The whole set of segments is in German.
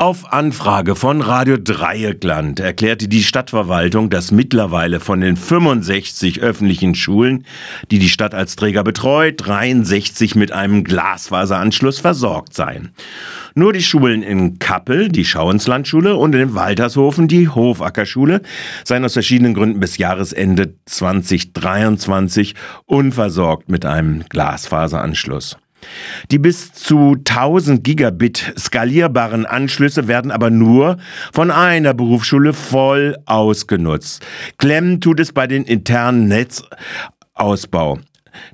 Auf Anfrage von Radio Dreieckland erklärte die Stadtverwaltung, dass mittlerweile von den 65 öffentlichen Schulen, die die Stadt als Träger betreut, 63 mit einem Glasfaseranschluss versorgt seien. Nur die Schulen in Kappel, die Schauenslandschule und in Waltershofen, die Hofackerschule, seien aus verschiedenen Gründen bis Jahresende 2023 unversorgt mit einem Glasfaseranschluss. Die bis zu 1000 Gigabit skalierbaren Anschlüsse werden aber nur von einer Berufsschule voll ausgenutzt. Klemmen tut es bei den internen Netzausbau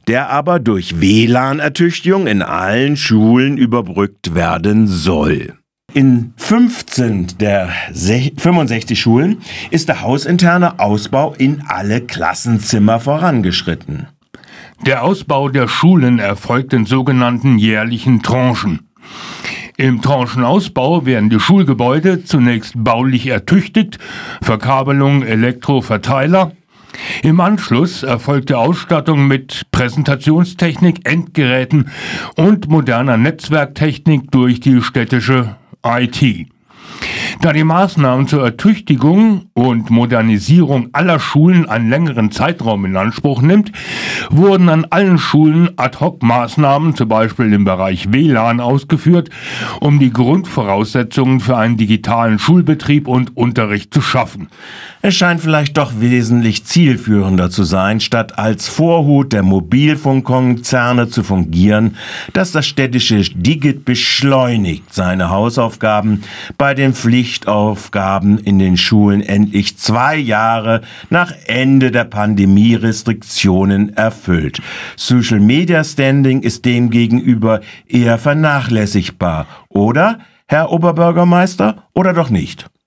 der aber durch WLAN-Ertüchtigung in allen Schulen überbrückt werden soll. In 15 der 65 Schulen ist der hausinterne Ausbau in alle Klassenzimmer vorangeschritten. Der Ausbau der Schulen erfolgt in sogenannten jährlichen Tranchen. Im Tranchenausbau werden die Schulgebäude zunächst baulich ertüchtigt, Verkabelung, Elektroverteiler. Im Anschluss erfolgt die Ausstattung mit Präsentationstechnik, Endgeräten und moderner Netzwerktechnik durch die städtische IT. Da die Maßnahmen zur Ertüchtigung und Modernisierung aller Schulen einen längeren Zeitraum in Anspruch nimmt, wurden an allen Schulen Ad-hoc-Maßnahmen, zum Beispiel im Bereich WLAN, ausgeführt, um die Grundvoraussetzungen für einen digitalen Schulbetrieb und Unterricht zu schaffen. Es scheint vielleicht doch wesentlich zielführender zu sein, statt als Vorhut der Mobilfunkkonzerne zu fungieren, dass das städtische Digit beschleunigt seine Hausaufgaben bei den Pflichtaufgaben in den Schulen endlich zwei Jahre nach Ende der Pandemie-Restriktionen erfüllt. Social Media Standing ist demgegenüber eher vernachlässigbar, oder, Herr Oberbürgermeister, oder doch nicht?